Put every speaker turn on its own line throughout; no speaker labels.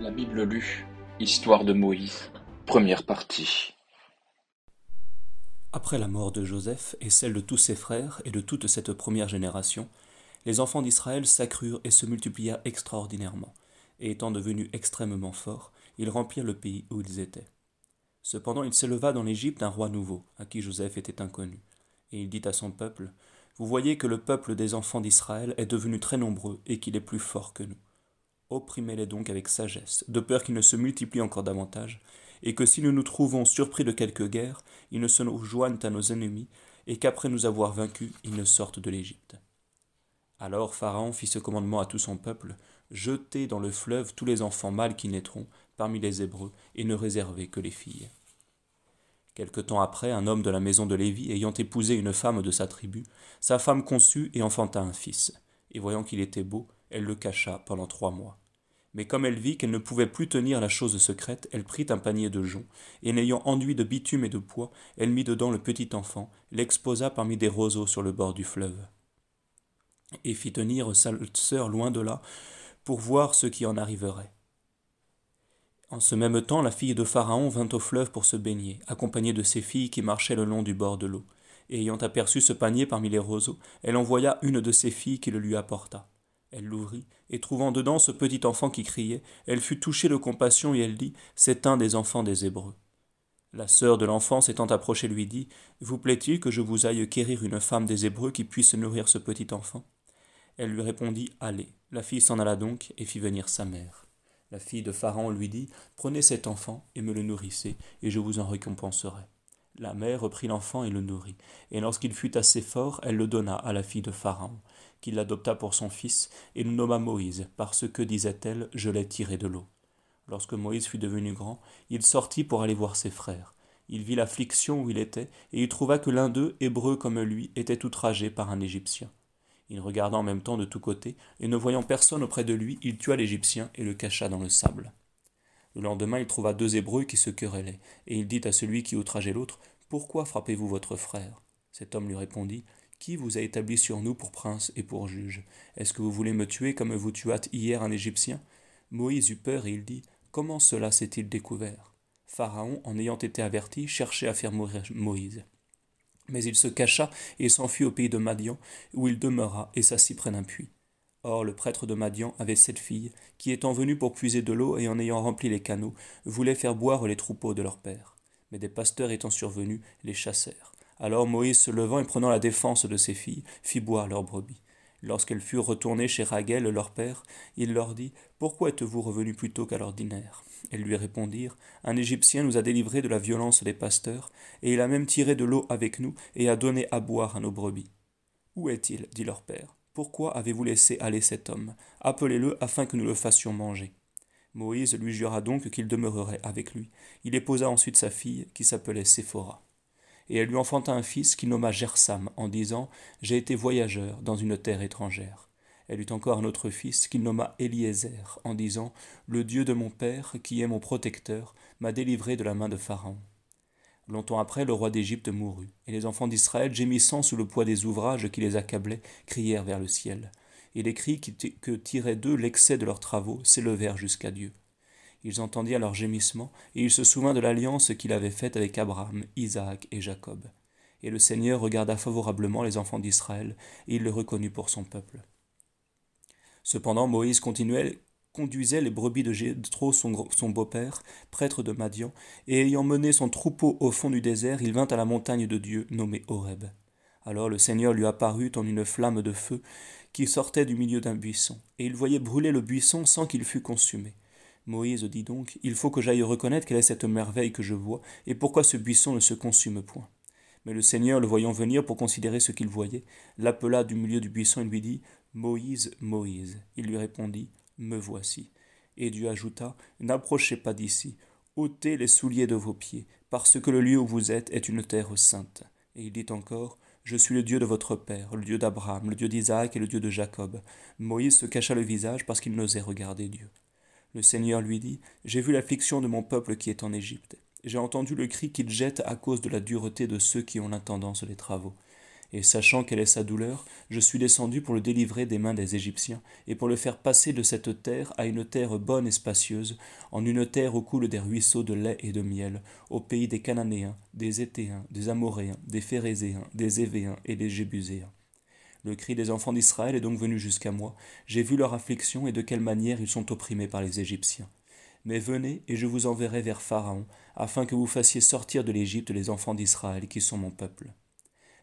La Bible lue, Histoire de Moïse, première partie.
Après la mort de Joseph et celle de tous ses frères et de toute cette première génération, les enfants d'Israël s'accrurent et se multiplièrent extraordinairement, et étant devenus extrêmement forts, ils remplirent le pays où ils étaient. Cependant il s'éleva dans l'Égypte un roi nouveau, à qui Joseph était inconnu, et il dit à son peuple, Vous voyez que le peuple des enfants d'Israël est devenu très nombreux et qu'il est plus fort que nous. Opprimez-les donc avec sagesse, de peur qu'ils ne se multiplient encore davantage, et que si nous nous trouvons surpris de quelque guerre, ils ne se joignent à nos ennemis, et qu'après nous avoir vaincus, ils ne sortent de l'Égypte. Alors Pharaon fit ce commandement à tout son peuple, Jetez dans le fleuve tous les enfants mâles qui naîtront parmi les Hébreux, et ne réservez que les filles. Quelque temps après, un homme de la maison de Lévi, ayant épousé une femme de sa tribu, sa femme conçut et enfanta un fils, et voyant qu'il était beau, elle le cacha pendant trois mois. Mais comme elle vit qu'elle ne pouvait plus tenir la chose secrète, elle prit un panier de joncs, et n'ayant enduit de bitume et de poids, elle mit dedans le petit enfant, l'exposa parmi des roseaux sur le bord du fleuve, et fit tenir sa sœur loin de là, pour voir ce qui en arriverait. En ce même temps, la fille de Pharaon vint au fleuve pour se baigner, accompagnée de ses filles qui marchaient le long du bord de l'eau. Et ayant aperçu ce panier parmi les roseaux, elle envoya une de ses filles qui le lui apporta. Elle l'ouvrit, et trouvant dedans ce petit enfant qui criait, elle fut touchée de compassion et elle dit C'est un des enfants des Hébreux. La sœur de l'enfant s'étant approchée lui dit Vous plaît-il que je vous aille quérir une femme des Hébreux qui puisse nourrir ce petit enfant? Elle lui répondit Allez. La fille s'en alla donc et fit venir sa mère. La fille de Pharaon lui dit Prenez cet enfant et me le nourrissez, et je vous en récompenserai. La mère reprit l'enfant et le nourrit, et lorsqu'il fut assez fort, elle le donna à la fille de Pharaon qui l'adopta pour son fils, et le nomma Moïse, parce que, disait-elle, je l'ai tiré de l'eau. Lorsque Moïse fut devenu grand, il sortit pour aller voir ses frères. Il vit l'affliction où il était, et il trouva que l'un d'eux, hébreu comme lui, était outragé par un Égyptien. Il regarda en même temps de tous côtés, et ne voyant personne auprès de lui, il tua l'Égyptien et le cacha dans le sable. Le lendemain, il trouva deux Hébreux qui se querellaient, et il dit à celui qui outrageait l'autre, Pourquoi frappez-vous votre frère? Cet homme lui répondit, qui vous a établi sur nous pour prince et pour juge? Est-ce que vous voulez me tuer comme vous tuâtes hier un Égyptien? Moïse eut peur et il dit Comment cela s'est-il découvert? Pharaon, en ayant été averti, cherchait à faire mourir Moïse. Mais il se cacha et s'enfuit au pays de Madian, où il demeura et s'assit près d'un puits. Or le prêtre de Madian avait sept filles, qui étant venues pour puiser de l'eau et en ayant rempli les canaux, voulaient faire boire les troupeaux de leur père. Mais des pasteurs étant survenus, les chassèrent. Alors Moïse se levant et prenant la défense de ses filles, fit boire leurs brebis. Lorsqu'elles furent retournées chez Raguel, leur père, il leur dit Pourquoi êtes-vous revenus plus tôt qu'à l'ordinaire? Elles lui répondirent Un Égyptien nous a délivrés de la violence des pasteurs, et il a même tiré de l'eau avec nous et a donné à boire à nos brebis. Où est-il? dit leur père. Pourquoi avez-vous laissé aller cet homme? Appelez-le afin que nous le fassions manger. Moïse lui jura donc qu'il demeurerait avec lui. Il épousa ensuite sa fille, qui s'appelait Séphora et elle lui enfanta un fils qu'il nomma Gersam, en disant J'ai été voyageur dans une terre étrangère. Elle eut encore un autre fils qu'il nomma Eliezer, en disant Le Dieu de mon père, qui est mon protecteur, m'a délivré de la main de Pharaon. Longtemps après, le roi d'Égypte mourut, et les enfants d'Israël, gémissant sous le poids des ouvrages qui les accablaient, crièrent vers le ciel. Et les cris que tirait d'eux l'excès de leurs travaux s'élevèrent jusqu'à Dieu. Ils entendirent leurs gémissements, et il se souvint de l'alliance qu'il avait faite avec Abraham, Isaac et Jacob. Et le Seigneur regarda favorablement les enfants d'Israël, et il le reconnut pour son peuple. Cependant Moïse continuait, conduisait les brebis de Jétro, son, son beau-père, prêtre de Madian, et ayant mené son troupeau au fond du désert, il vint à la montagne de Dieu, nommée Horeb. Alors le Seigneur lui apparut en une flamme de feu qui sortait du milieu d'un buisson, et il voyait brûler le buisson sans qu'il fût consumé. Moïse dit donc Il faut que j'aille reconnaître quelle est cette merveille que je vois, et pourquoi ce buisson ne se consume point. Mais le Seigneur, le voyant venir pour considérer ce qu'il voyait, l'appela du milieu du buisson et lui dit Moïse, Moïse. Il lui répondit Me voici. Et Dieu ajouta N'approchez pas d'ici, ôtez les souliers de vos pieds, parce que le lieu où vous êtes est une terre sainte. Et il dit encore je suis le Dieu de votre père, le Dieu d'Abraham, le Dieu d'Isaac et le Dieu de Jacob. Moïse se cacha le visage parce qu'il n'osait regarder Dieu. Le Seigneur lui dit, J'ai vu l'affliction de mon peuple qui est en Égypte. J'ai entendu le cri qu'il jette à cause de la dureté de ceux qui ont l'intendance des travaux. Et sachant quelle est sa douleur, je suis descendu pour le délivrer des mains des Égyptiens, et pour le faire passer de cette terre à une terre bonne et spacieuse, en une terre où coulent des ruisseaux de lait et de miel, au pays des Cananéens, des Étéens, des Amoréens, des Phérézéens, des Évéens et des Jébuséens. Le cri des enfants d'Israël est donc venu jusqu'à moi, j'ai vu leur affliction et de quelle manière ils sont opprimés par les Égyptiens. Mais venez, et je vous enverrai vers Pharaon, afin que vous fassiez sortir de l'Égypte les enfants d'Israël qui sont mon peuple.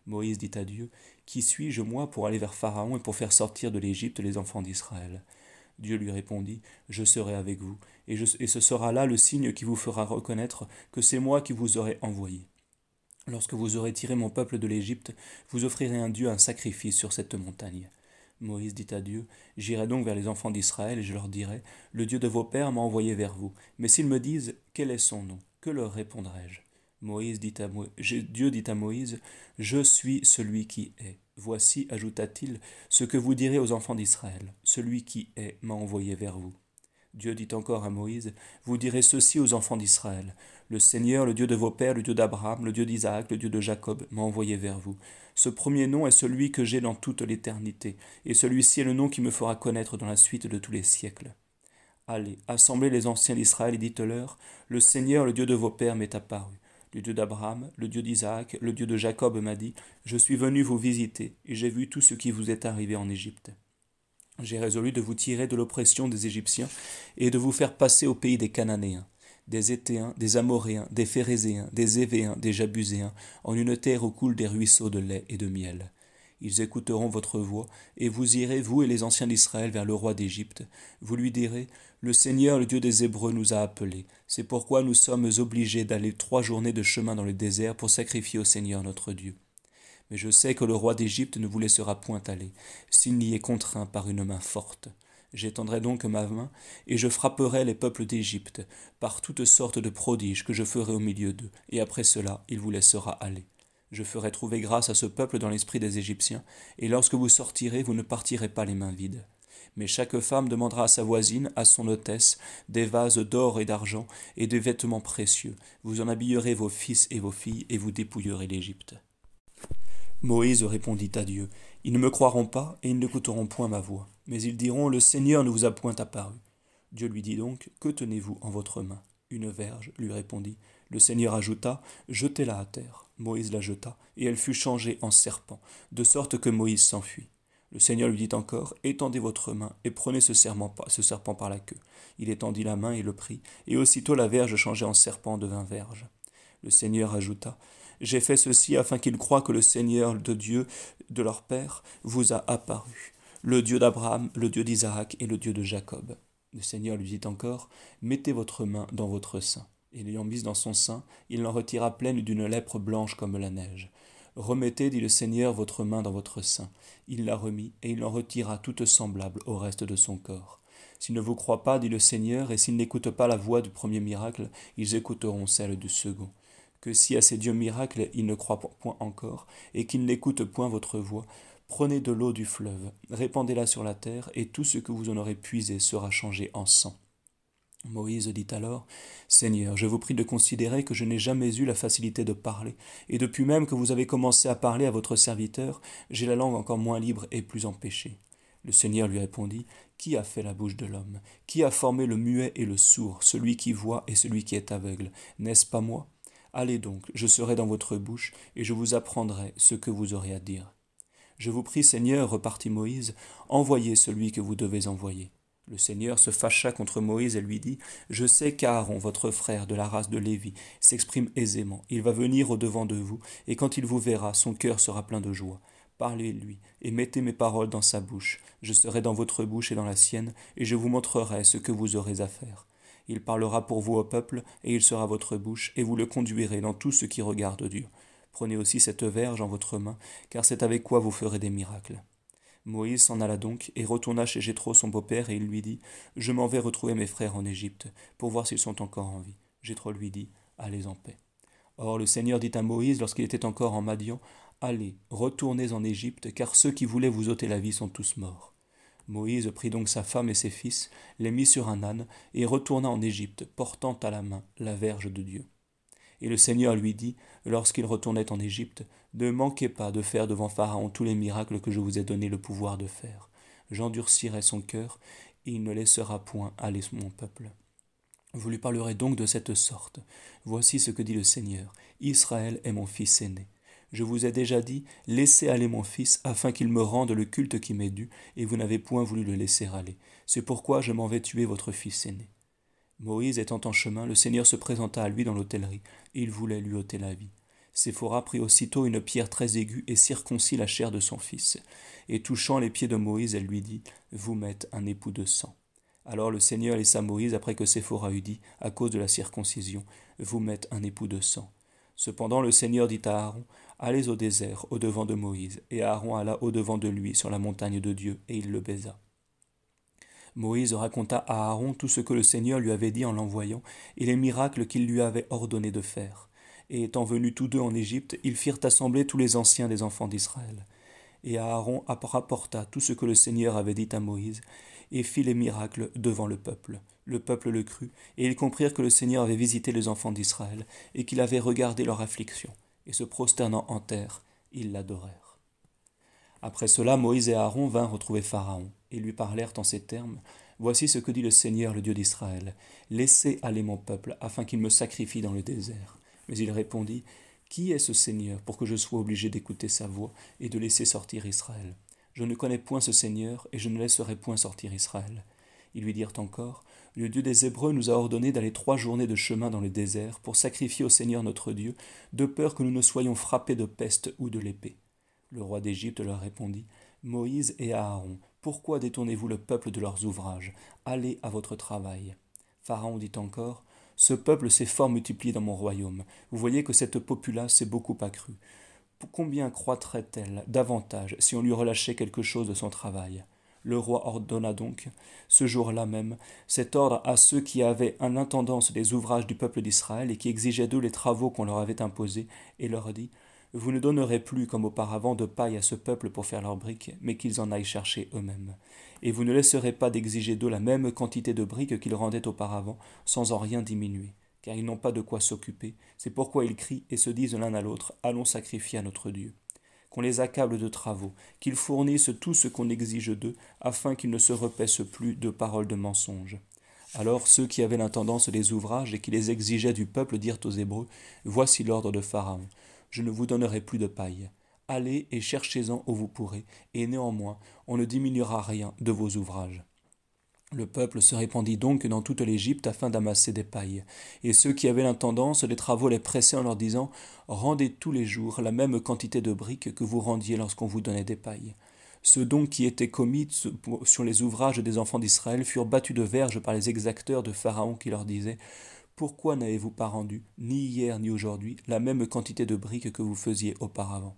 Moïse dit à Dieu, Qui suis-je moi pour aller vers Pharaon et pour faire sortir de l'Égypte les enfants d'Israël? Dieu lui répondit, Je serai avec vous, et, ce sera là le signe qui vous fera reconnaître que c'est moi qui vous aurai envoyé. Lorsque vous aurez tiré mon peuple de l'Égypte, vous offrirez un Dieu un sacrifice sur cette montagne. Moïse dit à Dieu, J'irai donc vers les enfants d'Israël et je leur dirai, Le Dieu de vos pères m'a envoyé vers vous. Mais s'ils me disent, Quel est son nom? Que leur répondrai-je? Moïse dit à Dieu dit à Moïse, Je suis celui qui est. Voici, ajouta-t-il, ce que vous direz aux enfants d'Israël. Celui qui est m'a envoyé vers vous. Dieu dit encore à Moïse, Vous direz ceci aux enfants d'Israël. Le Seigneur, le Dieu de vos pères, le Dieu d'Abraham, le Dieu d'Isaac, le Dieu de Jacob, m'a envoyé vers vous. Ce premier nom est celui que j'ai dans toute l'éternité, et celui-ci est le nom qui me fera connaître dans la suite de tous les siècles. Allez, assemblez les anciens d'Israël et dites-leur, Le Seigneur, le Dieu de vos pères, m'est apparu. Le Dieu d'Abraham, le Dieu d'Isaac, le Dieu de Jacob m'a dit, Je suis venu vous visiter, et j'ai vu tout ce qui vous est arrivé en Égypte. J'ai résolu de vous tirer de l'oppression des Égyptiens, et de vous faire passer au pays des Cananéens, des Étéens, des Amoréens, des Phérézéens, des Évéens, des Jabuséens, en une terre où coulent des ruisseaux de lait et de miel. Ils écouteront votre voix, et vous irez, vous et les anciens d'Israël, vers le roi d'Égypte. Vous lui direz, Le Seigneur, le Dieu des Hébreux, nous a appelés. C'est pourquoi nous sommes obligés d'aller trois journées de chemin dans le désert pour sacrifier au Seigneur notre Dieu. Mais je sais que le roi d'Égypte ne vous laissera point aller, s'il n'y est contraint par une main forte. J'étendrai donc ma main, et je frapperai les peuples d'Égypte, par toutes sortes de prodiges que je ferai au milieu d'eux, et après cela il vous laissera aller. Je ferai trouver grâce à ce peuple dans l'esprit des Égyptiens, et lorsque vous sortirez, vous ne partirez pas les mains vides. Mais chaque femme demandera à sa voisine, à son hôtesse, des vases d'or et d'argent, et des vêtements précieux. Vous en habillerez vos fils et vos filles, et vous dépouillerez l'Égypte. Moïse répondit à Dieu, Ils ne me croiront pas, et ils n'écouteront point ma voix. Mais ils diront, Le Seigneur ne vous a point apparu. Dieu lui dit donc, Que tenez-vous en votre main? Une verge, lui répondit. Le Seigneur ajouta, Jetez-la à terre. Moïse la jeta, et elle fut changée en serpent, de sorte que Moïse s'enfuit. Le Seigneur lui dit encore, Étendez votre main, et prenez ce, serpent par la queue. Il étendit la main et le prit, et aussitôt la verge changée en serpent devint verge. Le Seigneur ajouta, J'ai fait ceci afin qu'ils croient que le Seigneur de Dieu de leur Père vous a apparu, le Dieu d'Abraham, le Dieu d'Isaac et le Dieu de Jacob. Le Seigneur lui dit encore, Mettez votre main dans votre sein et l'ayant mise dans son sein, il l'en retira pleine d'une lèpre blanche comme la neige. Remettez, dit le Seigneur, votre main dans votre sein. Il la remit, et il en retira toute semblable au reste de son corps. S'ils ne vous croient pas, dit le Seigneur, et s'ils n'écoutent pas la voix du premier miracle, ils écouteront celle du second. Que si à ces dieux miracles ils ne croient point encore, et qu'ils n'écoutent point votre voix, prenez de l'eau du fleuve, répandez-la sur la terre, et tout ce que vous en aurez puisé sera changé en sang. Moïse dit alors Seigneur, je vous prie de considérer que je n'ai jamais eu la facilité de parler, et depuis même que vous avez commencé à parler à votre serviteur, j'ai la langue encore moins libre et plus empêchée. Le Seigneur lui répondit Qui a fait la bouche de l'homme? Qui a formé le muet et le sourd, celui qui voit et celui qui est aveugle? N'est-ce pas moi? Allez donc, je serai dans votre bouche, et je vous apprendrai ce que vous aurez à dire. Je vous prie, Seigneur, repartit Moïse, envoyez celui que vous devez envoyer. Le Seigneur se fâcha contre Moïse et lui dit Je sais qu'Aaron, votre frère de la race de Lévi, s'exprime aisément. Il va venir au-devant de vous, et quand il vous verra, son cœur sera plein de joie. Parlez-lui, et mettez mes paroles dans sa bouche. Je serai dans votre bouche et dans la sienne, et je vous montrerai ce que vous aurez à faire. Il parlera pour vous au peuple, et il sera votre bouche, et vous le conduirez dans tout ce qui regarde Dieu. Prenez aussi cette verge en votre main, car c'est avec quoi vous ferez des miracles. Moïse s'en alla donc et retourna chez Jéthro son beau-père et il lui dit Je m'en vais retrouver mes frères en Égypte pour voir s'ils sont encore en vie. Jéthro lui dit Allez en paix. Or le Seigneur dit à Moïse lorsqu'il était encore en Madian Allez, retournez en Égypte, car ceux qui voulaient vous ôter la vie sont tous morts. Moïse prit donc sa femme et ses fils, les mit sur un âne, et retourna en Égypte, portant à la main la verge de Dieu. Et le Seigneur lui dit, lorsqu'il retournait en Égypte, Ne manquez pas de faire devant Pharaon tous les miracles que je vous ai donné le pouvoir de faire. J'endurcirai son cœur, et il ne laissera point aller mon peuple. Vous lui parlerez donc de cette sorte. Voici ce que dit le Seigneur. Israël est mon fils aîné. Je vous ai déjà dit, laissez aller mon fils, afin qu'il me rende le culte qui m'est dû, et vous n'avez point voulu le laisser aller. C'est pourquoi je m'en vais tuer votre fils aîné. Moïse étant en chemin, le Seigneur se présenta à lui dans l'hôtellerie, et il voulait lui ôter la vie. Séphora prit aussitôt une pierre très aiguë et circoncit la chair de son fils. Et touchant les pieds de Moïse, elle lui dit, Vous m'êtes un époux de sang. Alors le Seigneur laissa Moïse après que Séphora eut dit, à cause de la circoncision, Vous m'êtes un époux de sang. Cependant le Seigneur dit à Aaron, Allez au désert, au devant de Moïse. Et Aaron alla au devant de lui sur la montagne de Dieu, et il le baisa. Moïse raconta à Aaron tout ce que le Seigneur lui avait dit en l'envoyant, et les miracles qu'il lui avait ordonné de faire. Et étant venus tous deux en Égypte, ils firent assembler tous les anciens des enfants d'Israël. Et Aaron rapporta tout ce que le Seigneur avait dit à Moïse, et fit les miracles devant le peuple. Le peuple le crut, et ils comprirent que le Seigneur avait visité les enfants d'Israël, et qu'il avait regardé leur affliction et se prosternant en terre, ils l'adorèrent. Après cela, Moïse et Aaron vinrent retrouver Pharaon, et lui parlèrent en ces termes. Voici ce que dit le Seigneur, le Dieu d'Israël. Laissez aller mon peuple, afin qu'il me sacrifie dans le désert. Mais il répondit. Qui est ce Seigneur pour que je sois obligé d'écouter sa voix et de laisser sortir Israël? Je ne connais point ce Seigneur, et je ne laisserai point sortir Israël. Ils lui dirent encore le Dieu des Hébreux nous a ordonné d'aller trois journées de chemin dans le désert pour sacrifier au Seigneur notre Dieu, de peur que nous ne soyons frappés de peste ou de l'épée. Le roi d'Égypte leur répondit Moïse et Aaron, pourquoi détournez-vous le peuple de leurs ouvrages? Allez à votre travail. Pharaon dit encore Ce peuple s'est fort multiplié dans mon royaume. Vous voyez que cette populace s'est beaucoup accrue. Combien croîtrait-elle davantage si on lui relâchait quelque chose de son travail? Le roi ordonna donc, ce jour-là même, cet ordre à ceux qui avaient un intendance des ouvrages du peuple d'Israël et qui exigeaient d'eux les travaux qu'on leur avait imposés, et leur dit Vous ne donnerez plus comme auparavant de paille à ce peuple pour faire leurs briques, mais qu'ils en aillent chercher eux-mêmes. Et vous ne laisserez pas d'exiger d'eux la même quantité de briques qu'ils rendaient auparavant, sans en rien diminuer car ils n'ont pas de quoi s'occuper. C'est pourquoi ils crient et se disent l'un à l'autre Allons sacrifier à notre Dieu qu'on les accable de travaux, qu'ils fournissent tout ce qu'on exige d'eux, afin qu'ils ne se repaissent plus de paroles de mensonges. Alors ceux qui avaient l'intendance des ouvrages et qui les exigeaient du peuple dirent aux Hébreux Voici l'ordre de Pharaon. Je ne vous donnerai plus de paille. Allez et cherchez-en où vous pourrez, et néanmoins on ne diminuera rien de vos ouvrages. Le peuple se répandit donc dans toute l'Égypte afin d'amasser des pailles. Et ceux qui avaient l'intendance des travaux les pressaient en leur disant Rendez tous les jours la même quantité de briques que vous rendiez lorsqu'on vous donnait des pailles. Ceux donc qui étaient commis sur les ouvrages des enfants d'Israël furent battus de verge par les exacteurs de Pharaon qui leur disaient Pourquoi n'avez-vous pas rendu, ni hier ni aujourd'hui, la même quantité de briques que vous faisiez auparavant?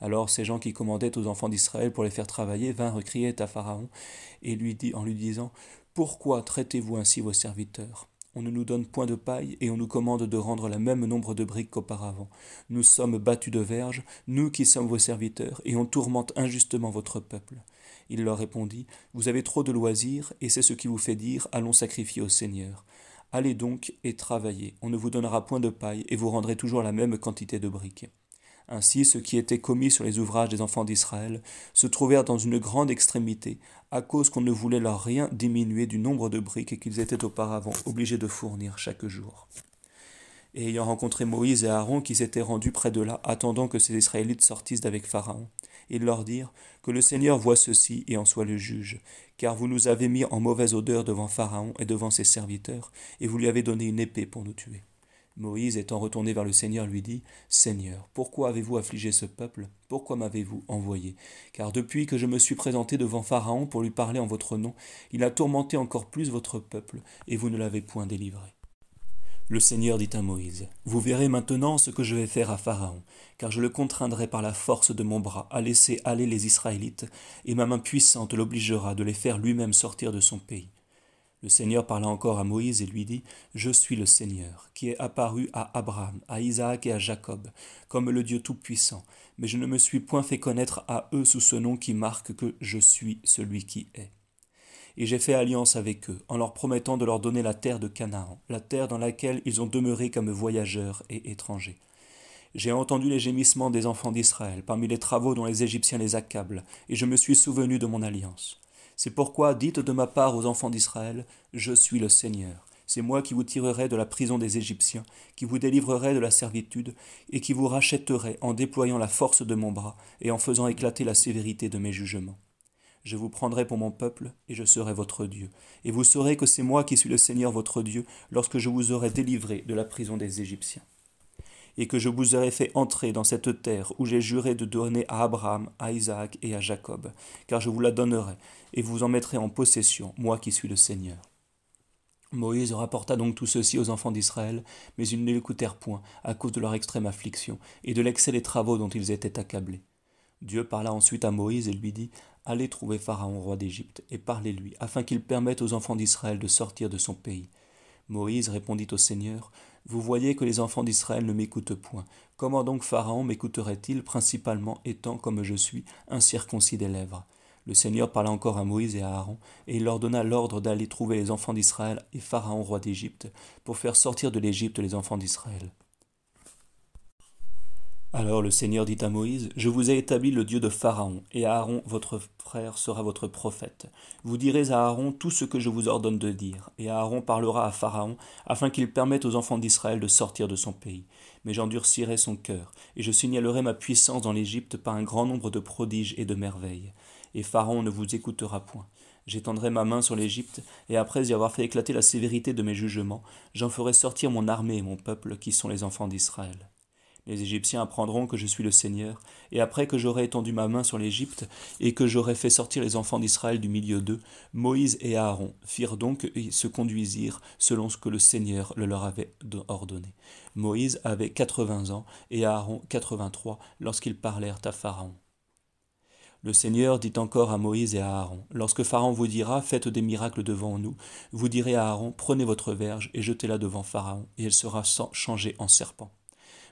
Alors ces gens qui commandaient aux enfants d'Israël pour les faire travailler vinrent crier à Pharaon et lui dit en lui disant Pourquoi traitez-vous ainsi vos serviteurs? On ne nous donne point de paille, et on nous commande de rendre le même nombre de briques qu'auparavant. Nous sommes battus de verge, nous qui sommes vos serviteurs, et on tourmente injustement votre peuple. Il leur répondit, Vous avez trop de loisirs, et c'est ce qui vous fait dire, Allons sacrifier au Seigneur. Allez donc et travaillez, on ne vous donnera point de paille, et vous rendrez toujours la même quantité de briques. Ainsi, ceux qui étaient commis sur les ouvrages des enfants d'Israël se trouvèrent dans une grande extrémité, à cause qu'on ne voulait leur rien diminuer du nombre de briques qu'ils étaient auparavant obligés de fournir chaque jour. Et ayant rencontré Moïse et Aaron qui s'étaient rendus près de là, attendant que ces Israélites sortissent d'avec Pharaon, ils leur dirent Que le Seigneur voit ceci et en soit le juge, car vous nous avez mis en mauvaise odeur devant Pharaon et devant ses serviteurs, et vous lui avez donné une épée pour nous tuer. Moïse, étant retourné vers le Seigneur, lui dit Seigneur, pourquoi avez-vous affligé ce peuple? Pourquoi m'avez-vous envoyé? Car depuis que je me suis présenté devant Pharaon pour lui parler en votre nom, il a tourmenté encore plus votre peuple, et vous ne l'avez point délivré. Le Seigneur dit à Moïse Vous verrez maintenant ce que je vais faire à Pharaon, car je le contraindrai par la force de mon bras à laisser aller les Israélites, et ma main puissante l'obligera de les faire lui-même sortir de son pays. Le Seigneur parla encore à Moïse et lui dit, Je suis le Seigneur, qui est apparu à Abraham, à Isaac et à Jacob, comme le Dieu Tout-Puissant, mais je ne me suis point fait connaître à eux sous ce nom qui marque que je suis celui qui est. et j'ai fait alliance avec eux, en leur promettant de leur donner la terre de Canaan, la terre dans laquelle ils ont demeuré comme voyageurs et étrangers. J'ai entendu les gémissements des enfants d'Israël parmi les travaux dont les Égyptiens les accablent, et je me suis souvenu de mon alliance. C'est pourquoi dites de ma part aux enfants d'Israël, Je suis le Seigneur. C'est moi qui vous tirerai de la prison des Égyptiens, qui vous délivrerai de la servitude, et qui vous rachèterai en déployant la force de mon bras et en faisant éclater la sévérité de mes jugements. Je vous prendrai pour mon peuple, et je serai votre Dieu. Et vous saurez que c'est moi qui suis le Seigneur votre Dieu, lorsque je vous aurai délivré de la prison des Égyptiens. Et que je vous aurai fait entrer dans cette terre où j'ai juré de donner à Abraham, à Isaac et à Jacob, car je vous la donnerai, et vous en mettrez en possession, moi qui suis le Seigneur. Moïse rapporta donc tout ceci aux enfants d'Israël, mais ils ne l'écoutèrent point, à cause de leur extrême affliction, et de l'excès des travaux dont ils étaient accablés. Dieu parla ensuite à Moïse et lui dit Allez trouver Pharaon, roi d'Égypte, et parlez-lui, afin qu'il permette aux enfants d'Israël de sortir de son pays. Moïse répondit au Seigneur Vous voyez que les enfants d'Israël ne m'écoutent point. Comment donc Pharaon m'écouterait-il, principalement étant, comme je suis, incirconcis des lèvres? Le Seigneur parla encore à Moïse et à Aaron, et il leur donna l'ordre d'aller trouver les enfants d'Israël et Pharaon, roi d'Égypte, pour faire sortir de l'Égypte les enfants d'Israël. Alors le Seigneur dit à Moïse, Je vous ai établi le Dieu de Pharaon, et Aaron, votre frère, sera votre prophète. Vous direz à Aaron tout ce que je vous ordonne de dire, et Aaron parlera à Pharaon, afin qu'il permette aux enfants d'Israël de sortir de son pays. Mais j'endurcirai son cœur, et je signalerai ma puissance dans l'Égypte par un grand nombre de prodiges et de merveilles. Et Pharaon ne vous écoutera point. J'étendrai ma main sur l'Égypte, et après y avoir fait éclater la sévérité de mes jugements, j'en ferai sortir mon armée et mon peuple, qui sont les enfants d'Israël. Les Égyptiens apprendront que je suis le Seigneur, et après que j'aurai étendu ma main sur l'Égypte, et que j'aurai fait sortir les enfants d'Israël du milieu d'eux, Moïse et Aaron firent donc et se conduisirent selon ce que le Seigneur le leur avait ordonné. Moïse avait quatre-vingts ans, et Aaron quatre-vingt-trois, lorsqu'ils parlèrent à Pharaon. Le Seigneur dit encore à Moïse et à Aaron, Lorsque Pharaon vous dira, Faites des miracles devant nous, vous direz à Aaron, Prenez votre verge et jetez-la devant Pharaon, et elle sera changée en serpent.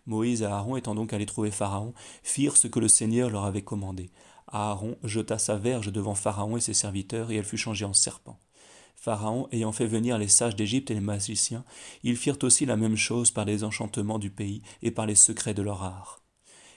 Moïse et Aaron, étant donc allés trouver Pharaon, firent ce que le Seigneur leur avait commandé. Aaron jeta sa verge devant Pharaon et ses serviteurs, et elle fut changée en serpent. Pharaon ayant fait venir les sages d'Égypte et les magiciens, ils firent aussi la même chose par les enchantements du pays et par les secrets de leur art.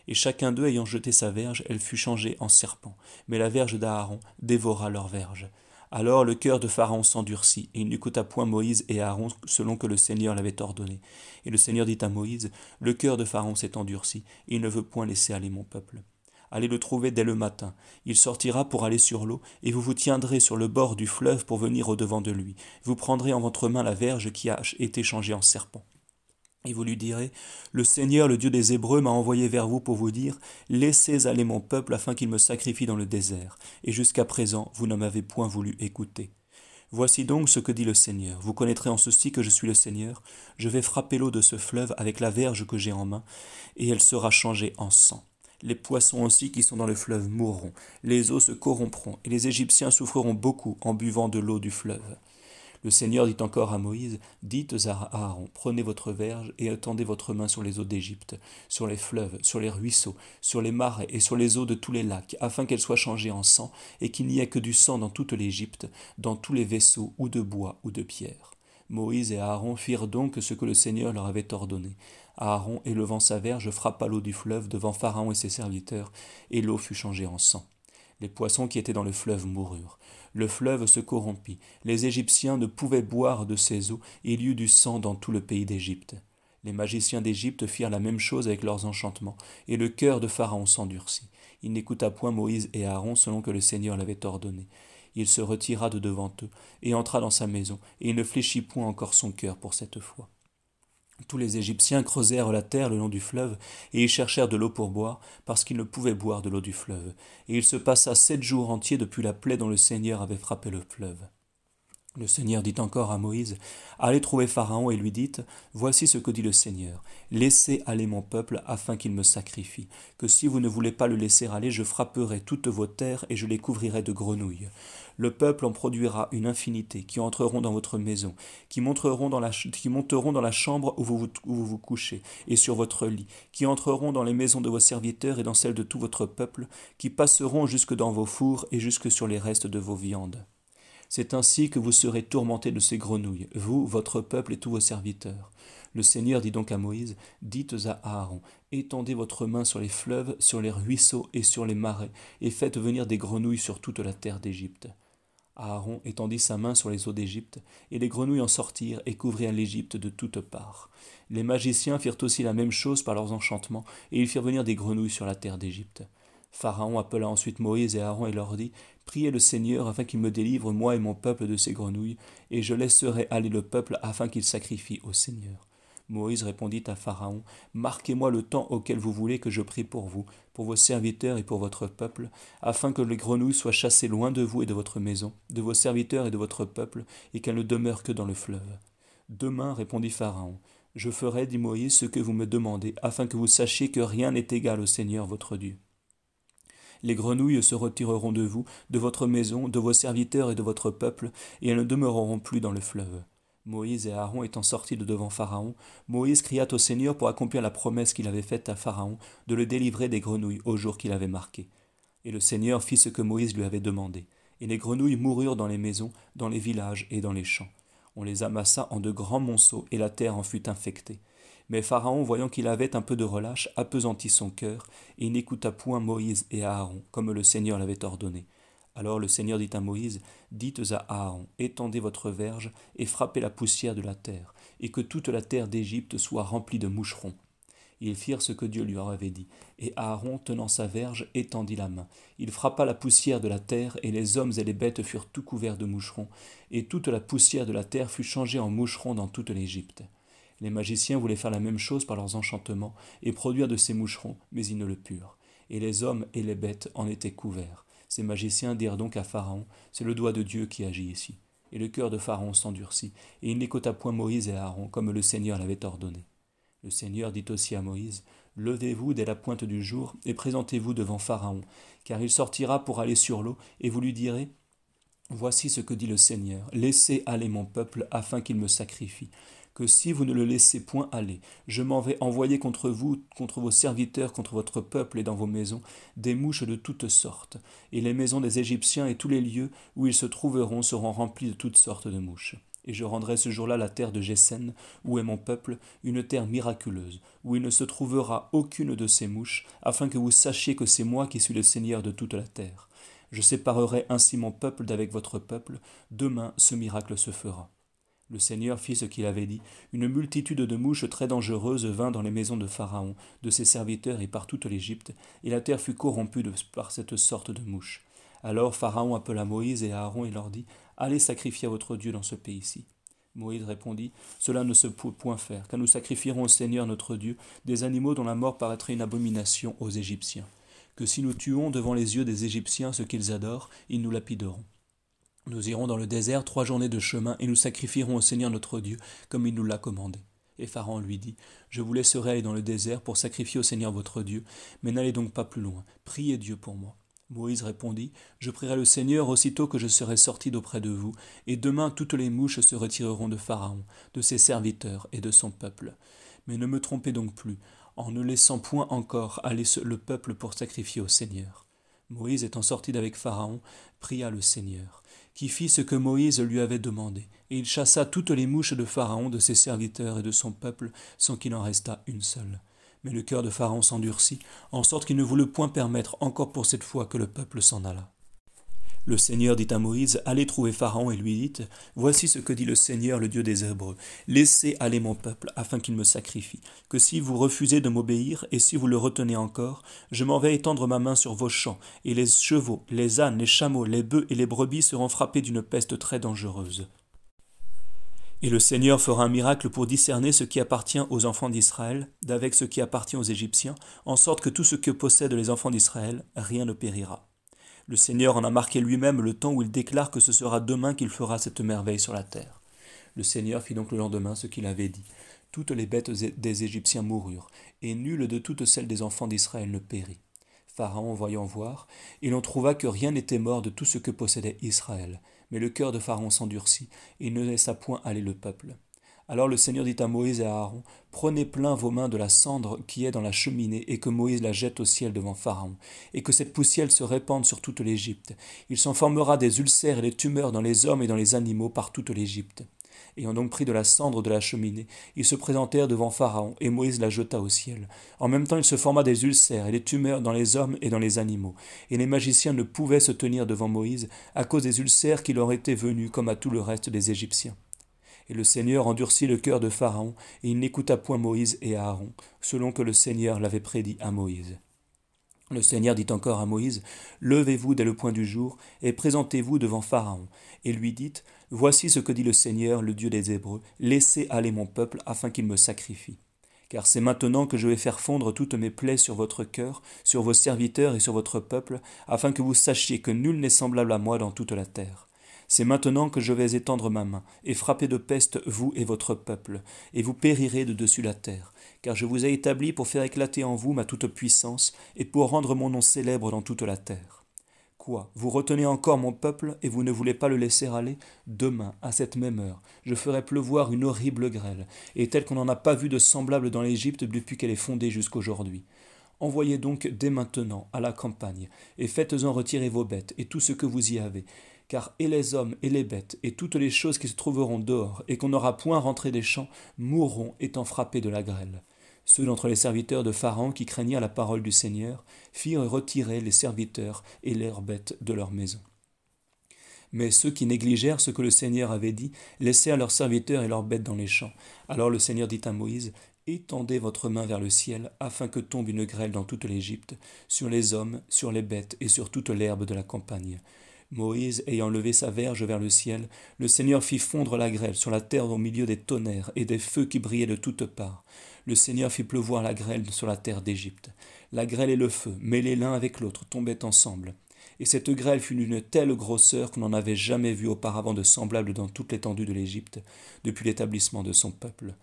Et chacun d'eux ayant jeté sa verge, elle fut changée en serpent, mais la verge d'Aaron dévora leur verge. Alors le cœur de Pharaon s'endurcit, et il n'écouta point Moïse et Aaron selon que le Seigneur l'avait ordonné. Et le Seigneur dit à Moïse, Le cœur de Pharaon s'est endurci, et il ne veut point laisser aller mon peuple. Allez le trouver dès le matin. Il sortira pour aller sur l'eau, et vous vous tiendrez sur le bord du fleuve pour venir au-devant de lui. Vous prendrez en votre main la verge qui a été changée en serpent. Et vous lui direz, Le Seigneur, le Dieu des Hébreux, m'a envoyé vers vous pour vous dire, Laissez aller mon peuple afin qu'il me sacrifie dans le désert, et jusqu'à présent vous ne m'avez point voulu écouter. Voici donc ce que dit le Seigneur. Vous connaîtrez en ceci que je suis le Seigneur. Je vais frapper l'eau de ce fleuve avec la verge que j'ai en main, et elle sera changée en sang. Les poissons aussi qui sont dans le fleuve mourront, les eaux se corrompront, et les Égyptiens souffreront beaucoup en buvant de l'eau du fleuve. Le Seigneur dit encore à Moïse, Dites à Aaron, prenez votre verge et étendez votre main sur les eaux d'Égypte, sur les fleuves, sur les ruisseaux, sur les marais et sur les eaux de tous les lacs, afin qu'elles soient changées en sang, et qu'il n'y ait que du sang dans toute l'Égypte, dans tous les vaisseaux, ou de bois, ou de pierre. Moïse et Aaron firent donc ce que le Seigneur leur avait ordonné. Aaron, élevant sa verge, frappa l'eau du fleuve devant Pharaon et ses serviteurs, et l'eau fut changée en sang. Les poissons qui étaient dans le fleuve moururent. Le fleuve se corrompit. Les Égyptiens ne pouvaient boire de ces eaux, et il y eut du sang dans tout le pays d'Égypte. Les magiciens d'Égypte firent la même chose avec leurs enchantements, et le cœur de Pharaon s'endurcit. Il n'écouta point Moïse et Aaron selon que le Seigneur l'avait ordonné. Il se retira de devant eux, et entra dans sa maison, et il ne fléchit point encore son cœur pour cette fois. Tous les Égyptiens creusèrent la terre le long du fleuve, et y cherchèrent de l'eau pour boire, parce qu'ils ne pouvaient boire de l'eau du fleuve. Et il se passa sept jours entiers depuis la plaie dont le Seigneur avait frappé le fleuve. Le Seigneur dit encore à Moïse, Allez trouver Pharaon et lui dites, Voici ce que dit le Seigneur, Laissez aller mon peuple afin qu'il me sacrifie, que si vous ne voulez pas le laisser aller, je frapperai toutes vos terres et je les couvrirai de grenouilles. Le peuple en produira une infinité, qui entreront dans votre maison, qui, monteront dans la, chambre où où vous vous couchez, et sur votre lit, qui entreront dans les maisons de vos serviteurs et dans celles de tout votre peuple, qui passeront jusque dans vos fours et jusque sur les restes de vos viandes. C'est ainsi que vous serez tourmentés de ces grenouilles, vous, votre peuple et tous vos serviteurs. Le Seigneur dit donc à Moïse, dites à Aaron, étendez votre main sur les fleuves, sur les ruisseaux et sur les marais, et faites venir des grenouilles sur toute la terre d'Égypte. Aaron étendit sa main sur les eaux d'Égypte, et les grenouilles en sortirent et couvrirent l'Égypte de toutes parts. Les magiciens firent aussi la même chose par leurs enchantements, et ils firent venir des grenouilles sur la terre d'Égypte. Pharaon appela ensuite Moïse et Aaron et leur dit Priez le Seigneur afin qu'il me délivre, moi et mon peuple, de ces grenouilles, et je laisserai aller le peuple afin qu'il sacrifie au Seigneur. Moïse répondit à Pharaon Marquez-moi le temps auquel vous voulez que je prie pour vous, pour vos serviteurs et pour votre peuple, afin que les grenouilles soient chassées loin de vous et de votre maison, de vos serviteurs et de votre peuple, et qu'elles ne demeurent que dans le fleuve. Demain, répondit Pharaon, je ferai, dit Moïse, ce que vous me demandez, afin que vous sachiez que rien n'est égal au Seigneur votre Dieu. Les grenouilles se retireront de vous, de votre maison, de vos serviteurs et de votre peuple, et elles ne demeureront plus dans le fleuve. Moïse et Aaron étant sortis de devant Pharaon, Moïse cria au Seigneur pour accomplir la promesse qu'il avait faite à Pharaon de le délivrer des grenouilles au jour qu'il avait marqué. Et le Seigneur fit ce que Moïse lui avait demandé. Et les grenouilles moururent dans les maisons, dans les villages et dans les champs. On les amassa en de grands monceaux, et la terre en fut infectée. Mais Pharaon, voyant qu'il avait un peu de relâche, appesantit son cœur, et n'écouta point Moïse et Aaron, comme le Seigneur l'avait ordonné. Alors le Seigneur dit à Moïse, Dites à Aaron, étendez votre verge, et frappez la poussière de la terre, et que toute la terre d'Égypte soit remplie de moucherons. Ils firent ce que Dieu lui avait dit, et Aaron, tenant sa verge, étendit la main. Il frappa la poussière de la terre, et les hommes et les bêtes furent tout couverts de moucherons, et toute la poussière de la terre fut changée en moucherons dans toute l'Égypte. Les magiciens voulaient faire la même chose par leurs enchantements et produire de ces moucherons, mais ils ne le purent. Et les hommes et les bêtes en étaient couverts. Ces magiciens dirent donc à Pharaon C'est le doigt de Dieu qui agit ici. Et le cœur de Pharaon s'endurcit, et il n'écouta point Moïse et Aaron comme le Seigneur l'avait ordonné. Le Seigneur dit aussi à Moïse Levez-vous dès la pointe du jour et présentez-vous devant Pharaon, car il sortira pour aller sur l'eau, et vous lui direz Voici ce que dit le Seigneur Laissez aller mon peuple afin qu'il me sacrifie si vous ne le laissez point aller, je m'en vais envoyer contre vous, contre vos serviteurs, contre votre peuple et dans vos maisons, des mouches de toutes sortes, et les maisons des Égyptiens et tous les lieux où ils se trouveront seront remplis de toutes sortes de mouches. Et je rendrai ce jour-là la terre de Gésen, où est mon peuple, une terre miraculeuse, où il ne se trouvera aucune de ces mouches, afin que vous sachiez que c'est moi qui suis le Seigneur de toute la terre. Je séparerai ainsi mon peuple d'avec votre peuple, demain ce miracle se fera. Le Seigneur fit ce qu'il avait dit. Une multitude de mouches très dangereuses vint dans les maisons de Pharaon, de ses serviteurs et par toute l'Égypte, et la terre fut corrompue par cette sorte de mouches. Alors Pharaon appela Moïse et Aaron et leur dit Allez sacrifier à votre Dieu dans ce pays-ci. Moïse répondit Cela ne se peut point faire, car nous sacrifierons au Seigneur notre Dieu des animaux dont la mort paraîtrait une abomination aux Égyptiens. Que si nous tuons devant les yeux des Égyptiens ce qu'ils adorent, ils nous lapideront. Nous irons dans le désert trois journées de chemin, et nous sacrifierons au Seigneur notre Dieu, comme il nous l'a commandé. Et Pharaon lui dit, Je vous laisserai aller dans le désert pour sacrifier au Seigneur votre Dieu, mais n'allez donc pas plus loin, priez Dieu pour moi. Moïse répondit, Je prierai le Seigneur aussitôt que je serai sorti d'auprès de vous, et demain toutes les mouches se retireront de Pharaon, de ses serviteurs et de son peuple. Mais ne me trompez donc plus, en ne laissant point encore aller le peuple pour sacrifier au Seigneur. Moïse étant sorti d'avec Pharaon, pria le Seigneur qui fit ce que Moïse lui avait demandé, et il chassa toutes les mouches de Pharaon, de ses serviteurs et de son peuple, sans qu'il en restât une seule. Mais le cœur de Pharaon s'endurcit, en sorte qu'il ne voulut point permettre encore pour cette fois que le peuple s'en allât. Le Seigneur dit à Moïse, Allez trouver Pharaon et lui dites, Voici ce que dit le Seigneur, le Dieu des Hébreux. Laissez aller mon peuple, afin qu'il me sacrifie. Que si vous refusez de m'obéir, et si vous le retenez encore, je m'en vais étendre ma main sur vos champs, et les chevaux, les ânes, les chameaux, les bœufs et les brebis seront frappés d'une peste très dangereuse. Et le Seigneur fera un miracle pour discerner ce qui appartient aux enfants d'Israël d'avec ce qui appartient aux Égyptiens, en sorte que tout ce que possèdent les enfants d'Israël, rien ne périra. Le Seigneur en a marqué lui-même le temps où il déclare que ce sera demain qu'il fera cette merveille sur la terre. Le Seigneur fit donc le lendemain ce qu'il avait dit. Toutes les bêtes des Égyptiens moururent, et nulle de toutes celles des enfants d'Israël ne périt. Pharaon voyant voir, il en trouva que rien n'était mort de tout ce que possédait Israël. Mais le cœur de Pharaon s'endurcit, et il ne laissa point aller le peuple. Alors le Seigneur dit à Moïse et à Aaron, Prenez plein vos mains de la cendre qui est dans la cheminée, et que Moïse la jette au ciel devant Pharaon, et que cette poussière se répande sur toute l'Égypte. Il s'en formera des ulcères et des tumeurs dans les hommes et dans les animaux par toute l'Égypte. Ayant donc pris de la cendre de la cheminée, ils se présentèrent devant Pharaon, et Moïse la jeta au ciel. En même temps il se forma des ulcères et des tumeurs dans les hommes et dans les animaux, et les magiciens ne pouvaient se tenir devant Moïse à cause des ulcères qui leur étaient venus comme à tout le reste des Égyptiens. Et le Seigneur endurcit le cœur de Pharaon, et il n'écouta point Moïse et Aaron, selon que le Seigneur l'avait prédit à Moïse. Le Seigneur dit encore à Moïse, Levez-vous dès le point du jour, et présentez-vous devant Pharaon, et lui dites, Voici ce que dit le Seigneur, le Dieu des Hébreux, laissez aller mon peuple afin qu'il me sacrifie. Car c'est maintenant que je vais faire fondre toutes mes plaies sur votre cœur, sur vos serviteurs et sur votre peuple, afin que vous sachiez que nul n'est semblable à moi dans toute la terre. C'est maintenant que je vais étendre ma main, et frapper de peste vous et votre peuple, et vous périrez de dessus la terre, car je vous ai établi pour faire éclater en vous ma toute-puissance, et pour rendre mon nom célèbre dans toute la terre. Quoi Vous retenez encore mon peuple, et vous ne voulez pas le laisser aller? Demain, à cette même heure, je ferai pleuvoir une horrible grêle, et telle qu'on n'en a pas vu de semblable dans l'Égypte depuis qu'elle est fondée jusqu'aujourd'hui. Envoyez donc dès maintenant à la campagne, et faites-en retirer vos bêtes et tout ce que vous y avez, car et les hommes et les bêtes et toutes les choses qui se trouveront dehors et qu'on n'aura point rentré des champs mourront étant frappés de la grêle. Ceux d'entre les serviteurs de Pharaon qui craignirent la parole du Seigneur firent retirer les serviteurs et leurs bêtes de leur maison. Mais ceux qui négligèrent ce que le Seigneur avait dit laissèrent leurs serviteurs et leurs bêtes dans les champs. Alors le Seigneur dit à Moïse Étendez votre main vers le ciel, afin que tombe une grêle dans toute l'Égypte, sur les hommes, sur les bêtes et sur toute l'herbe de la campagne. Moïse ayant levé sa verge vers le ciel, le Seigneur fit fondre la grêle sur la terre au milieu des tonnerres et des feux qui brillaient de toutes parts. Le Seigneur fit pleuvoir la grêle sur la terre d'Égypte. La grêle et le feu, mêlés l'un avec l'autre, tombaient ensemble. Et cette grêle fut d'une telle grosseur qu'on n'en avait jamais vu auparavant de semblable dans toute l'étendue de l'Égypte, depuis l'établissement de son peuple.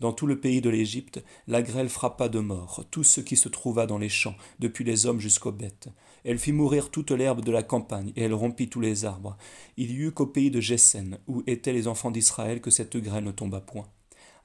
Dans tout le pays de l'Égypte, la grêle frappa de mort tout ce qui se trouva dans les champs, depuis les hommes jusqu'aux bêtes. Elle fit mourir toute l'herbe de la campagne, et elle rompit tous les arbres. Il y eut qu'au pays de Gessen, où étaient les enfants d'Israël, que cette grêle ne tomba point.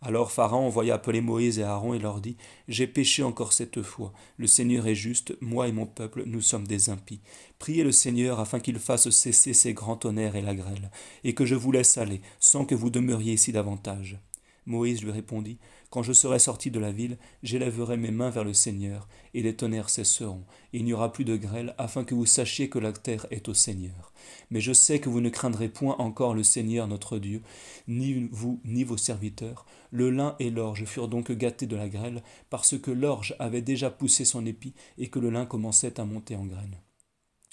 Alors Pharaon envoya appeler Moïse et Aaron et leur dit J'ai péché encore cette fois. Le Seigneur est juste, moi et mon peuple, nous sommes des impies. Priez le Seigneur afin qu'il fasse cesser ces grands tonnerres et la grêle, et que je vous laisse aller, sans que vous demeuriez ici davantage. Moïse lui répondit Quand je serai sorti de la ville, j'élèverai mes mains vers le Seigneur, et les tonnerres cesseront, il n'y aura plus de grêle, afin que vous sachiez que la terre est au Seigneur. Mais je sais que vous ne craindrez point encore le Seigneur notre Dieu, ni vous, ni vos serviteurs. Le lin et l'orge furent donc gâtés de la grêle, parce que l'orge avait déjà poussé son épi, et que le lin commençait à monter en graines.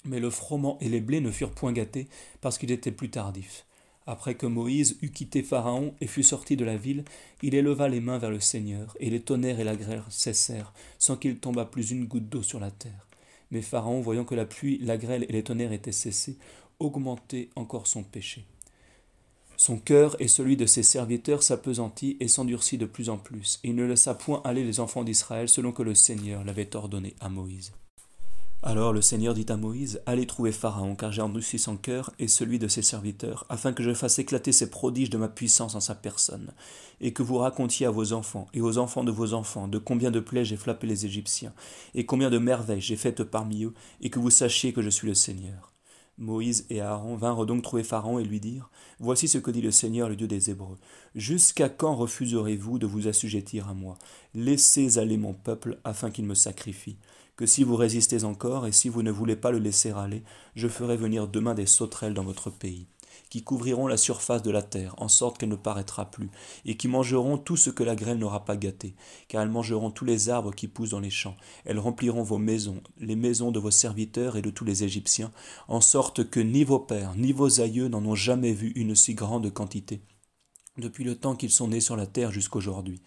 Mais le froment et les blés ne furent point gâtés, parce qu'il était plus tardif. Après que Moïse eut quitté Pharaon et fut sorti de la ville, il éleva les mains vers le Seigneur, et les tonnerres et la grêle cessèrent, sans qu'il tombât plus une goutte d'eau sur la terre. Mais Pharaon, voyant que la pluie, la grêle et les tonnerres étaient cessés, augmentait encore son péché. Son cœur et celui de ses serviteurs s'apesantit et s'endurcit de plus en plus, et il ne laissa point aller les enfants d'Israël selon que le Seigneur l'avait ordonné à Moïse. Alors le Seigneur dit à Moïse, Allez trouver Pharaon, car j'ai endurci son cœur et celui de ses serviteurs, afin que je fasse éclater ces prodiges de ma puissance en sa personne, et que vous racontiez à vos enfants et aux enfants de vos enfants de combien de plaies j'ai frappé les Égyptiens, et combien de merveilles j'ai faites parmi eux, et que vous sachiez que je suis le Seigneur. Moïse et Aaron vinrent donc trouver Pharaon et lui dirent Voici ce que dit le Seigneur, le Dieu des Hébreux. Jusqu'à quand refuserez-vous de vous assujettir à moi? Laissez aller mon peuple afin qu'il me sacrifie que si vous résistez encore et si vous ne voulez pas le laisser aller, je ferai venir demain des sauterelles dans votre pays, qui couvriront la surface de la terre, en sorte qu'elle ne paraîtra plus, et qui mangeront tout ce que la grêle n'aura pas gâté, car elles mangeront tous les arbres qui poussent dans les champs, elles rempliront vos maisons, les maisons de vos serviteurs et de tous les Égyptiens, en sorte que ni vos pères, ni vos aïeux n'en ont jamais vu une si grande quantité, depuis le temps qu'ils sont nés sur la terre jusqu'aujourd'hui.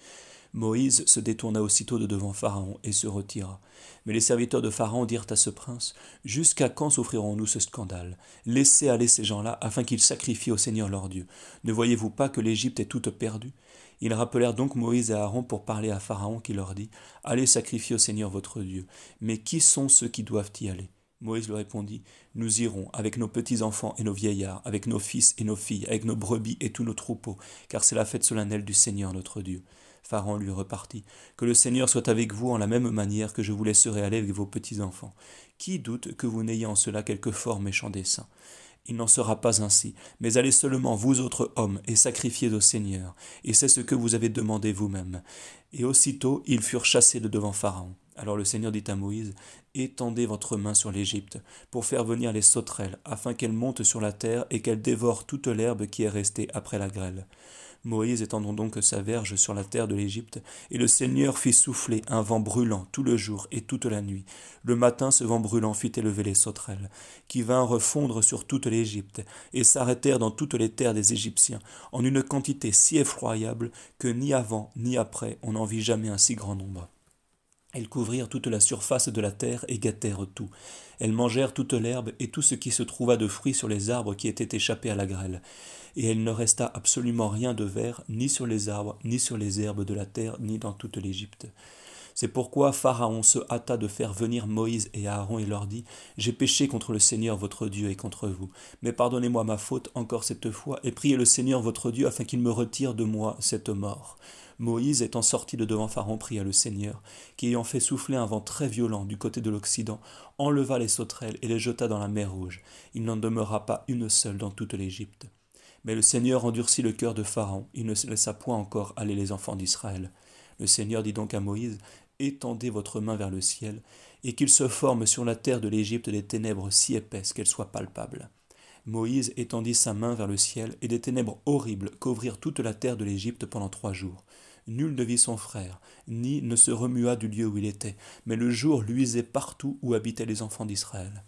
Moïse se détourna aussitôt de devant Pharaon et se retira. Mais les serviteurs de Pharaon dirent à ce prince Jusqu'à quand souffrirons-nous ce scandale? Laissez aller ces gens-là afin qu'ils sacrifient au Seigneur leur Dieu. Ne voyez-vous pas que l'Égypte est toute perdue? Ils rappelèrent donc Moïse et Aaron pour parler à Pharaon qui leur dit Allez sacrifier au Seigneur votre Dieu. Mais qui sont ceux qui doivent y aller? Moïse lui répondit, Nous irons avec nos petits-enfants et nos vieillards, avec nos fils et nos filles, avec nos brebis et tous nos troupeaux, car c'est la fête solennelle du Seigneur notre Dieu. Pharaon lui repartit, Que le Seigneur soit avec vous en la même manière que je vous laisserai aller avec vos petits-enfants. Qui doute que vous n'ayez en cela quelque fort méchant dessein? Il n'en sera pas ainsi, mais allez seulement, vous autres hommes, et sacrifiez au Seigneur, et c'est ce que vous avez demandé vous-même. Et aussitôt ils furent chassés de devant Pharaon. Alors le Seigneur dit à Moïse, Étendez votre main sur l'Égypte, pour faire venir les sauterelles, afin qu'elles montent sur la terre et qu'elles dévorent toute l'herbe qui est restée après la grêle. Moïse étendant donc sa verge sur la terre de l'Égypte, et le Seigneur fit souffler un vent brûlant tout le jour et toute la nuit. Le matin ce vent brûlant fit élever les sauterelles, qui vinrent refondre sur toute l'Égypte, et s'arrêtèrent dans toutes les terres des Égyptiens, en une quantité si effroyable que ni avant ni après on n'en vit jamais un si grand nombre. Elles couvrirent toute la surface de la terre et gâtèrent tout. Elles mangèrent toute l'herbe et tout ce qui se trouva de fruits sur les arbres qui étaient échappés à la grêle. Et il ne resta absolument rien de vert, ni sur les arbres, ni sur les herbes de la terre, ni dans toute l'Égypte. C'est pourquoi Pharaon se hâta de faire venir Moïse et Aaron et leur dit J'ai péché contre le Seigneur votre Dieu et contre vous. Mais pardonnez-moi ma faute encore cette fois, et priez le Seigneur votre Dieu afin qu'il me retire de moi cette mort. Moïse, étant sorti de devant Pharaon, pria le Seigneur, qui ayant fait souffler un vent très violent du côté de l'Occident, enleva les sauterelles et les jeta dans la mer Rouge. Il n'en demeura pas une seule dans toute l'Égypte. Mais le Seigneur endurcit le cœur de Pharaon, il ne laissa point encore aller les enfants d'Israël. Le Seigneur dit donc à Moïse, Étendez votre main vers le ciel, et qu'il se forme sur la terre de l'Égypte des ténèbres si épaisses qu'elles soient palpables. Moïse étendit sa main vers le ciel, et des ténèbres horribles couvrirent toute la terre de l'Égypte pendant trois jours. Nul ne vit son frère, ni ne se remua du lieu où il était, mais le jour luisait partout où habitaient les enfants d'Israël.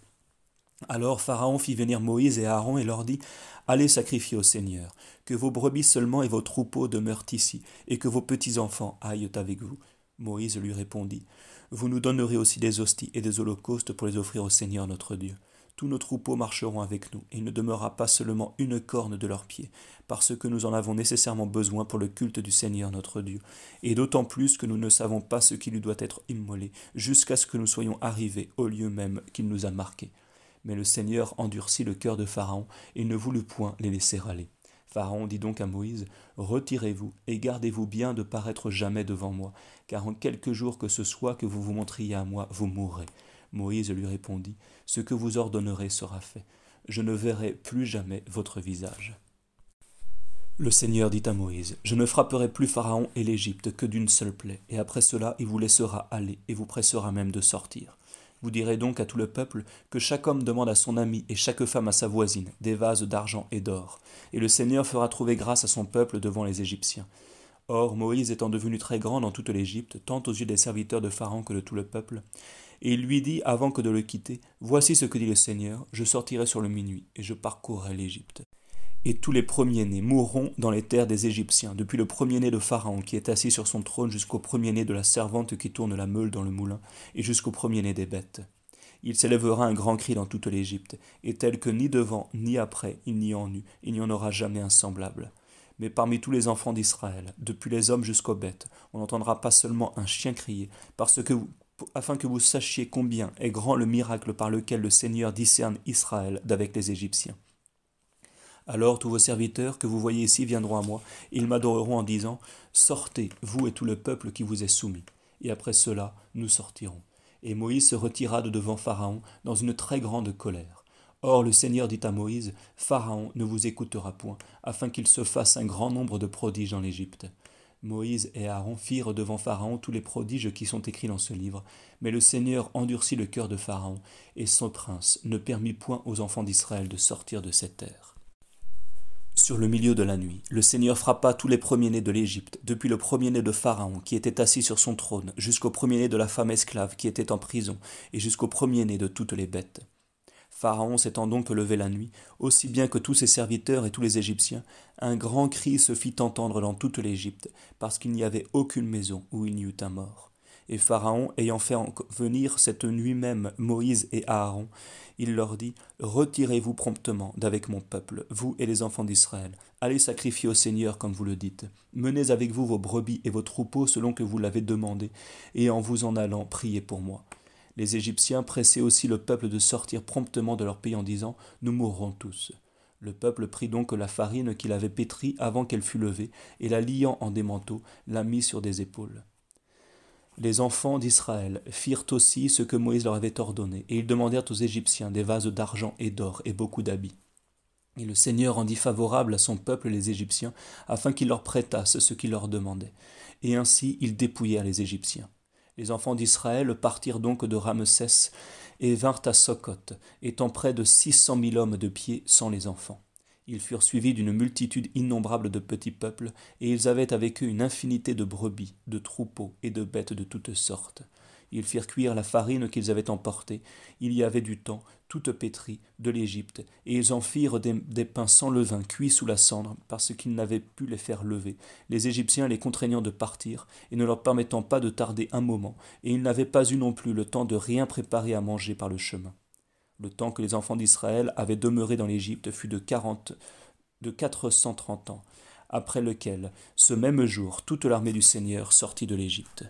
Alors Pharaon fit venir Moïse et Aaron et leur dit Allez sacrifier au Seigneur, que vos brebis seulement et vos troupeaux demeurent ici, et que vos petits-enfants aillent avec vous. Moïse lui répondit Vous nous donnerez aussi des hosties et des holocaustes pour les offrir au Seigneur notre Dieu tous nos troupeaux marcheront avec nous, et il ne demeurera pas seulement une corne de leurs pieds, parce que nous en avons nécessairement besoin pour le culte du Seigneur notre Dieu, et d'autant plus que nous ne savons pas ce qui lui doit être immolé, jusqu'à ce que nous soyons arrivés au lieu même qu'il nous a marqué. Mais le Seigneur endurcit le cœur de Pharaon, et ne voulut point les laisser aller. Pharaon dit donc à Moïse, Retirez-vous, et gardez-vous bien de paraître jamais devant moi, car en quelques jours que ce soit que vous vous montriez à moi, vous mourrez. Moïse lui répondit, Ce que vous ordonnerez sera fait. Je ne verrai plus jamais votre visage. Le Seigneur dit à Moïse, Je ne frapperai plus Pharaon et l'Égypte que d'une seule plaie, et après cela il vous laissera aller, et vous pressera même de sortir. Vous direz donc à tout le peuple que chaque homme demande à son ami et chaque femme à sa voisine des vases d'argent et d'or, et le Seigneur fera trouver grâce à son peuple devant les Égyptiens. Or Moïse étant devenu très grand dans toute l'Égypte, tant aux yeux des serviteurs de Pharaon que de tout le peuple, et il lui dit avant que de le quitter, Voici ce que dit le Seigneur, je sortirai sur le minuit, et je parcourrai l'Égypte. Et tous les premiers-nés mourront dans les terres des Égyptiens, depuis le premier-né de Pharaon qui est assis sur son trône jusqu'au premier-né de la servante qui tourne la meule dans le moulin, et jusqu'au premier-né des bêtes. Il s'élèvera un grand cri dans toute l'Égypte, et tel que ni devant ni après il n'y en eut, il n'y en aura jamais un semblable. Mais parmi tous les enfants d'Israël, depuis les hommes jusqu'aux bêtes, on n'entendra pas seulement un chien crier, parce que afin que vous sachiez combien est grand le miracle par lequel le Seigneur discerne Israël d'avec les Égyptiens. Alors tous vos serviteurs que vous voyez ici viendront à moi, ils m'adoreront en disant Sortez, vous et tout le peuple qui vous est soumis. Et après cela, nous sortirons. Et Moïse se retira de devant Pharaon dans une très grande colère. Or le Seigneur dit à Moïse Pharaon ne vous écoutera point, afin qu'il se fasse un grand nombre de prodiges dans l'Égypte. Moïse et Aaron firent devant Pharaon tous les prodiges qui sont écrits dans ce livre, mais le Seigneur endurcit le cœur de Pharaon, et son prince ne permit point aux enfants d'Israël de sortir de cette terre. Sur le milieu de la nuit, le Seigneur frappa tous les premiers-nés de l'Égypte, depuis le premier-né de Pharaon qui était assis sur son trône, jusqu'au premier-né de la femme esclave qui était en prison, et jusqu'au premier-né de toutes les bêtes. Pharaon s'étant donc levé la nuit, aussi bien que tous ses serviteurs et tous les Égyptiens, un grand cri se fit entendre dans toute l'Égypte, parce qu'il n'y avait aucune maison où il n'y eût un mort. Et Pharaon, ayant fait venir cette nuit même Moïse et Aaron, il leur dit Retirez-vous promptement d'avec mon peuple, vous et les enfants d'Israël. Allez sacrifier au Seigneur comme vous le dites. Menez avec vous vos brebis et vos troupeaux selon que vous l'avez demandé, et en vous en allant, priez pour moi. Les Égyptiens pressaient aussi le peuple de sortir promptement de leur pays en disant Nous mourrons tous. Le peuple prit donc la farine qu'il avait pétrie avant qu'elle fût levée, et la liant en des manteaux, la mit sur des épaules. Les enfants d'Israël firent aussi ce que Moïse leur avait ordonné, et ils demandèrent aux Égyptiens des vases d'argent et d'or et beaucoup d'habits. Et le Seigneur rendit favorable à son peuple les Égyptiens, afin qu'ils leur prêtassent ce qu'ils leur demandaient. Et ainsi ils dépouillèrent les Égyptiens. Les enfants d'Israël partirent donc de Ramsès et vinrent à Socoth, étant près de six cent mille hommes de pied sans les enfants. Ils furent suivis d'une multitude innombrable de petits peuples, et ils avaient avec eux une infinité de brebis, de troupeaux et de bêtes de toutes sortes. Ils firent cuire la farine qu'ils avaient emportée. Il y avait du temps, toute pétrie, de l'Égypte, et ils en firent des, des, pains sans levain, cuits sous la cendre, parce qu'ils n'avaient pu les faire lever, les Égyptiens les contraignant de partir, et ne leur permettant pas de tarder un moment, et ils n'avaient pas eu non plus le temps de rien préparer à manger par le chemin. Le temps que les enfants d'Israël avaient demeuré dans l'Égypte fut de quarante, de quatre cent trente ans, après lequel, ce même jour, toute l'armée du Seigneur sortit de l'Égypte.